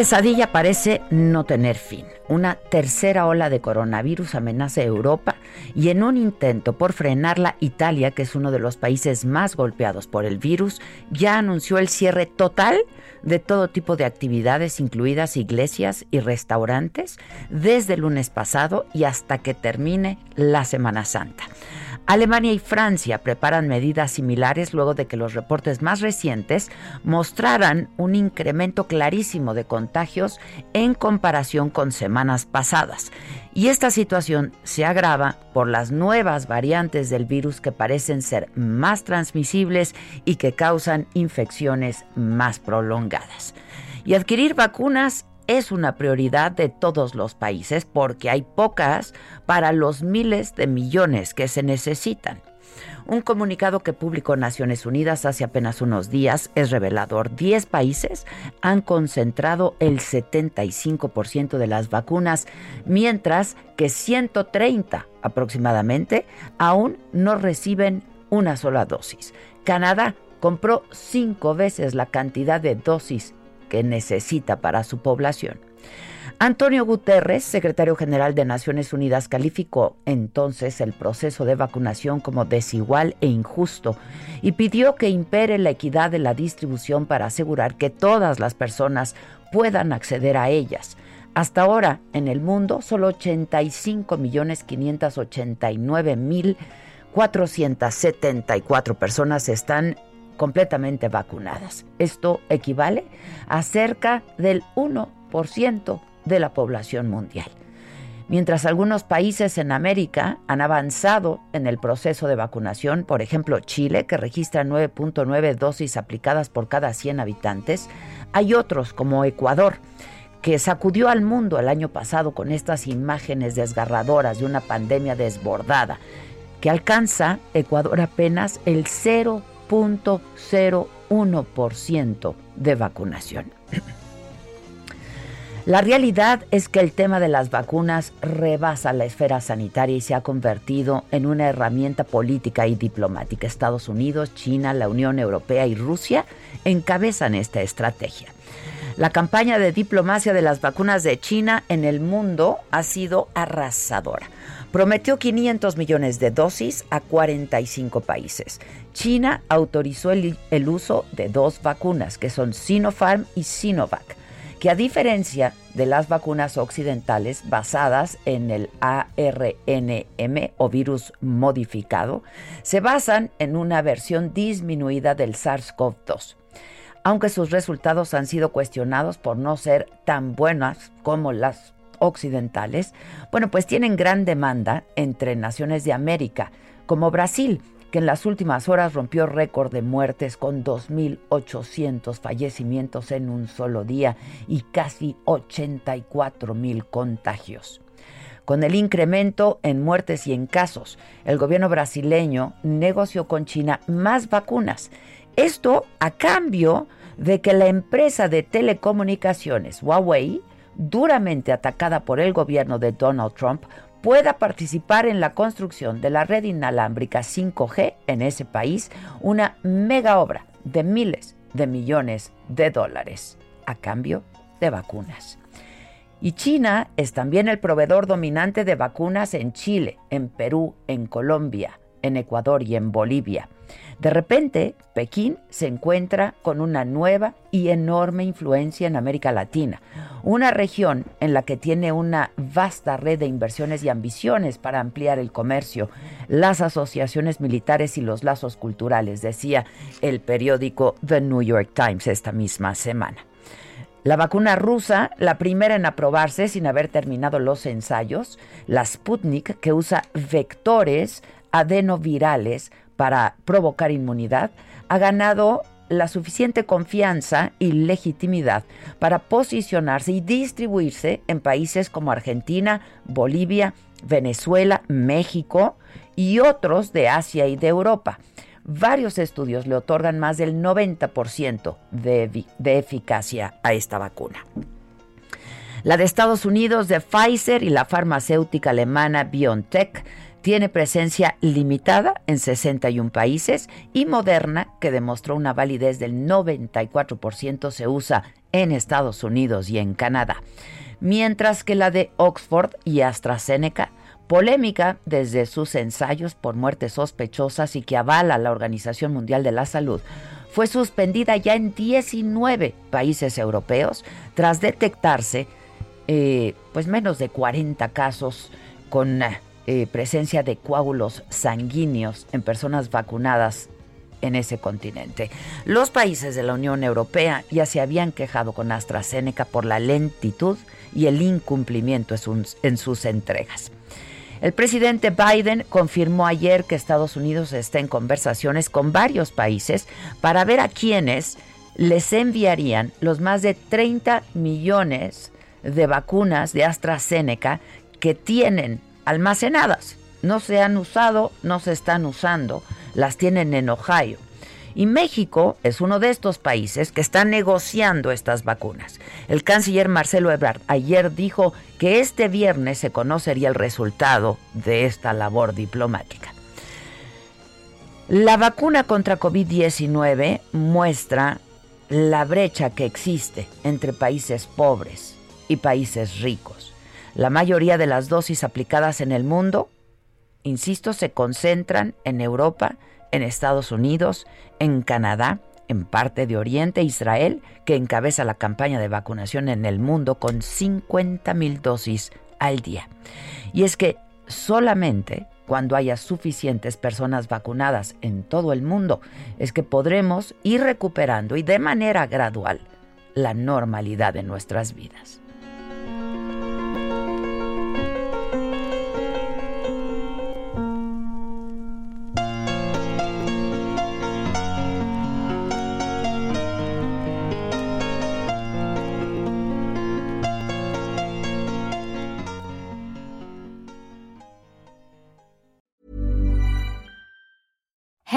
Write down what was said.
Pesadilla parece no tener fin. Una tercera ola de coronavirus amenaza a Europa y en un intento por frenarla, Italia, que es uno de los países más golpeados por el virus, ya anunció el cierre total de todo tipo de actividades, incluidas iglesias y restaurantes, desde el lunes pasado y hasta que termine la Semana Santa. Alemania y Francia preparan medidas similares luego de que los reportes más recientes mostraran un incremento clarísimo de contagios en comparación con semanas pasadas. Y esta situación se agrava por las nuevas variantes del virus que parecen ser más transmisibles y que causan infecciones más prolongadas. Y adquirir vacunas es una prioridad de todos los países porque hay pocas para los miles de millones que se necesitan. Un comunicado que publicó Naciones Unidas hace apenas unos días es revelador. Diez países han concentrado el 75% de las vacunas, mientras que 130 aproximadamente aún no reciben una sola dosis. Canadá compró cinco veces la cantidad de dosis que necesita para su población. Antonio Guterres, secretario general de Naciones Unidas, calificó entonces el proceso de vacunación como desigual e injusto y pidió que impere la equidad de la distribución para asegurar que todas las personas puedan acceder a ellas. Hasta ahora, en el mundo, solo 85 millones 589 mil 474 personas están completamente vacunadas. Esto equivale a cerca del 1% de la población mundial. Mientras algunos países en América han avanzado en el proceso de vacunación, por ejemplo Chile, que registra 9.9 dosis aplicadas por cada 100 habitantes, hay otros como Ecuador, que sacudió al mundo el año pasado con estas imágenes desgarradoras de una pandemia desbordada, que alcanza Ecuador apenas el 0 0.01% de vacunación. La realidad es que el tema de las vacunas rebasa la esfera sanitaria y se ha convertido en una herramienta política y diplomática. Estados Unidos, China, la Unión Europea y Rusia encabezan esta estrategia. La campaña de diplomacia de las vacunas de China en el mundo ha sido arrasadora. Prometió 500 millones de dosis a 45 países. China autorizó el, uso de dos vacunas, que son Sinopharm y Sinovac, que a diferencia de las vacunas occidentales basadas en el ARNM o virus modificado, se basan en una versión disminuida del SARS-CoV-2. Aunque sus resultados han sido cuestionados por no ser tan buenas como las occidentales, bueno, pues tienen gran demanda entre naciones de América, como Brasil, que en las últimas horas rompió récord de muertes con 2.800 fallecimientos en un solo día y casi 84.000 contagios. Con el incremento en muertes y en casos, el gobierno brasileño negoció con China más vacunas. Esto a cambio de que la empresa de telecomunicaciones Huawei, duramente atacada por el gobierno de Donald Trump, pueda participar en la construcción de la red inalámbrica 5G en ese país, una mega obra de miles de millones de dólares a cambio de vacunas. Y China es también el proveedor dominante de vacunas en Chile, en Perú, en Colombia, en Ecuador y en Bolivia. De repente, Pekín se encuentra con una nueva y enorme influencia en América Latina, una región en la que tiene una vasta red de inversiones y ambiciones para ampliar el comercio, las asociaciones militares y los lazos culturales, decía el periódico The New York Times esta misma semana. La vacuna rusa, la primera en aprobarse sin haber terminado los ensayos, la Sputnik, que usa vectores adenovirales para provocar inmunidad, ha ganado la suficiente confianza y legitimidad para posicionarse y distribuirse en países como Argentina, Bolivia, Venezuela, México y otros de Asia y de Europa. Varios estudios le otorgan más del 90% de, de eficacia a esta vacuna. La de Estados Unidos de Pfizer y la farmacéutica alemana BioNTech tiene presencia limitada en 61 países y Moderna, que demostró una validez del 94%, se usa en Estados Unidos y en Canadá. Mientras que la de Oxford y AstraZeneca, polémica desde sus ensayos por muertes sospechosas y que avala la Organización Mundial de la Salud, fue suspendida ya en 19 países europeos tras detectarse eh, pues menos de 40 casos con eh, presencia de coágulos sanguíneos en personas vacunadas en ese continente. Los países de la Unión Europea ya se habían quejado con AstraZeneca por la lentitud y el incumplimiento en sus entregas. El presidente Biden confirmó ayer que Estados Unidos está en conversaciones con varios países para ver a quiénes les enviarían los más de 30 millones de vacunas de AstraZeneca que tienen almacenadas. No se han usado, no se están usando, las tienen en Ohio. Y México es uno de estos países que está negociando estas vacunas. El canciller Marcelo Ebrard ayer dijo que este viernes se conocería el resultado de esta labor diplomática. La vacuna contra COVID-19 muestra la brecha que existe entre países pobres y países ricos. La mayoría de las dosis aplicadas en el mundo, insisto, se concentran en Europa, en Estados Unidos, en Canadá, en parte de Oriente, Israel, que encabeza la campaña de vacunación en el mundo con 50 mil dosis al día. Y es que solamente cuando haya suficientes personas vacunadas en todo el mundo es que podremos ir recuperando y de manera gradual la normalidad de nuestras vidas.